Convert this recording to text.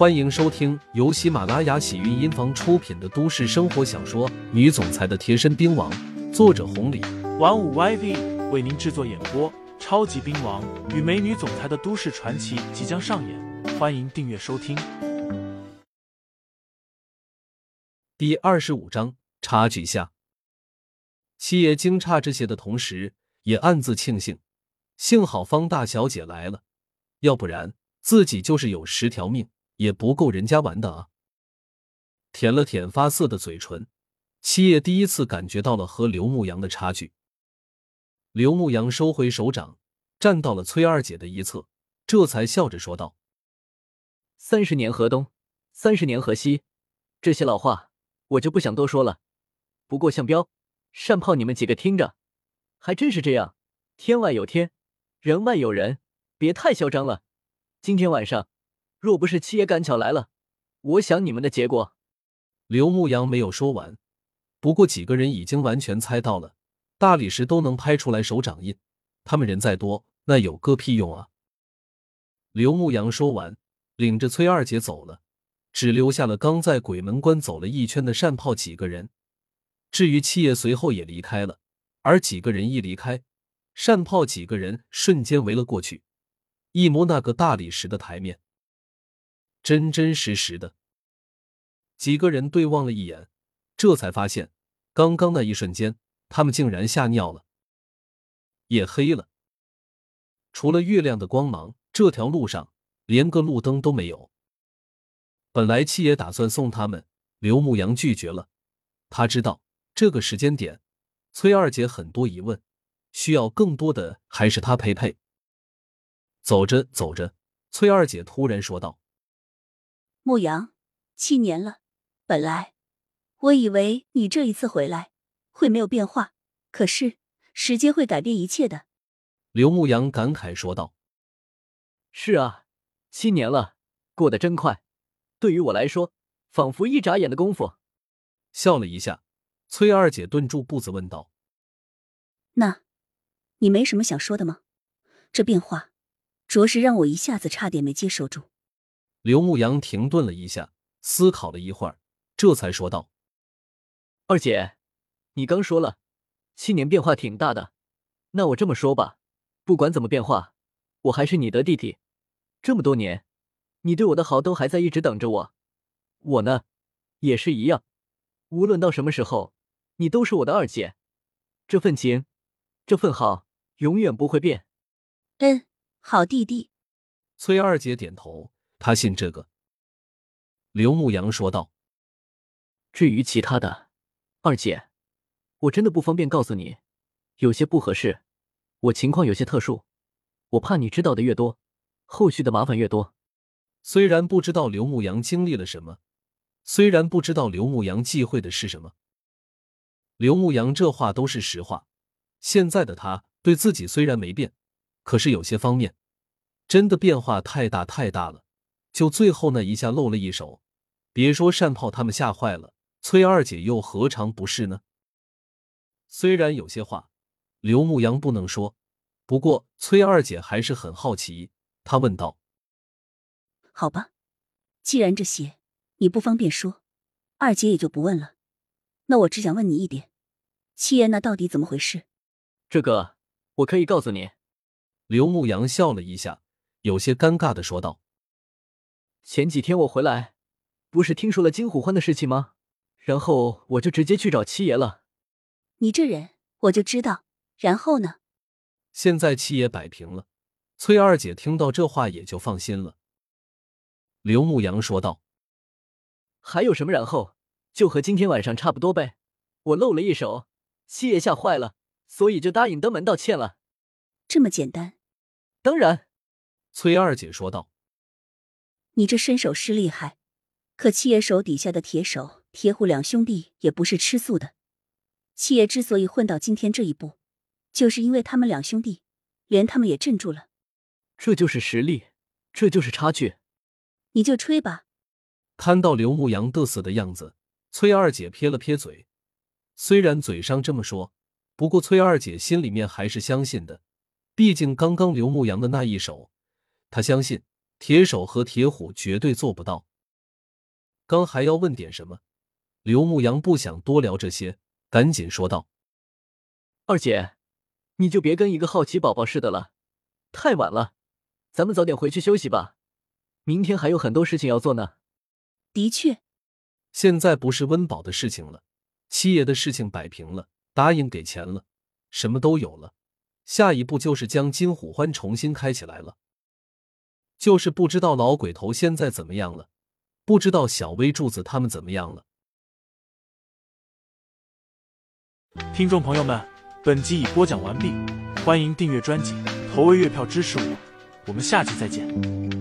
欢迎收听由喜马拉雅喜韵音房出品的都市生活小说《女总裁的贴身兵王》，作者红礼，玩五 YV 为您制作演播。超级兵王与美女总裁的都市传奇即将上演，欢迎订阅收听。第二十五章，差距下，七爷惊诧这些的同时，也暗自庆幸，幸好方大小姐来了，要不然自己就是有十条命也不够人家玩的啊！舔了舔发涩的嘴唇，七爷第一次感觉到了和刘牧阳的差距。刘牧阳收回手掌，站到了崔二姐的一侧，这才笑着说道：“三十年河东，三十年河西，这些老话我就不想多说了。不过向彪、单炮，你们几个听着，还真是这样，天外有天，人外有人，别太嚣张了。今天晚上，若不是七爷赶巧来了，我想你们的结果。”刘牧阳没有说完，不过几个人已经完全猜到了。大理石都能拍出来手掌印，他们人再多，那有个屁用啊！刘牧阳说完，领着崔二姐走了，只留下了刚在鬼门关走了一圈的善炮几个人。至于七爷，随后也离开了。而几个人一离开，善炮几个人瞬间围了过去，一摸那个大理石的台面，真真实实的。几个人对望了一眼，这才发现，刚刚那一瞬间。他们竟然吓尿了，夜黑了，除了月亮的光芒，这条路上连个路灯都没有。本来七爷打算送他们，刘牧阳拒绝了。他知道这个时间点，崔二姐很多疑问，需要更多的还是他陪陪。走着走着，崔二姐突然说道：“牧阳，七年了，本来我以为你这一次回来。”会没有变化，可是时间会改变一切的。刘牧阳感慨说道：“是啊，七年了，过得真快。对于我来说，仿佛一眨眼的功夫。”笑了一下，崔二姐顿住步子问道：“那，你没什么想说的吗？这变化，着实让我一下子差点没接受住。”刘牧阳停顿了一下，思考了一会儿，这才说道：“二姐。”你刚说了，七年变化挺大的。那我这么说吧，不管怎么变化，我还是你的弟弟。这么多年，你对我的好都还在一直等着我。我呢，也是一样。无论到什么时候，你都是我的二姐。这份情，这份好，永远不会变。嗯，好弟弟。崔二姐点头，他信这个。刘牧阳说道：“至于其他的，二姐。”我真的不方便告诉你，有些不合适。我情况有些特殊，我怕你知道的越多，后续的麻烦越多。虽然不知道刘牧阳经历了什么，虽然不知道刘牧阳忌讳的是什么，刘牧阳这话都是实话。现在的他对自己虽然没变，可是有些方面真的变化太大太大了。就最后那一下露了一手，别说善炮他们吓坏了，崔二姐又何尝不是呢？虽然有些话刘牧阳不能说，不过崔二姐还是很好奇。她问道：“好吧，既然这些你不方便说，二姐也就不问了。那我只想问你一点，七爷那到底怎么回事？”这个我可以告诉你。刘牧阳笑了一下，有些尴尬的说道：“前几天我回来，不是听说了金虎欢的事情吗？然后我就直接去找七爷了。”你这人，我就知道。然后呢？现在七爷摆平了，崔二姐听到这话也就放心了。刘牧阳说道：“还有什么然后？就和今天晚上差不多呗。我露了一手，七爷吓坏了，所以就答应登门道歉了。这么简单？当然。”崔二姐说道：“你这身手是厉害，可七爷手底下的铁手铁虎两兄弟也不是吃素的。”七爷之所以混到今天这一步，就是因为他们两兄弟，连他们也镇住了。这就是实力，这就是差距。你就吹吧。看到刘牧阳得瑟的样子，崔二姐撇了撇嘴。虽然嘴上这么说，不过崔二姐心里面还是相信的。毕竟刚刚刘牧阳的那一手，她相信铁手和铁虎绝对做不到。刚还要问点什么，刘牧阳不想多聊这些，赶紧说道：“二姐，你就别跟一个好奇宝宝似的了，太晚了，咱们早点回去休息吧，明天还有很多事情要做呢。”的确，现在不是温饱的事情了，七爷的事情摆平了，答应给钱了，什么都有了，下一步就是将金虎欢重新开起来了。就是不知道老鬼头现在怎么样了，不知道小薇柱子他们怎么样了。听众朋友们，本集已播讲完毕，欢迎订阅专辑，投喂月票支持我，我们下集再见。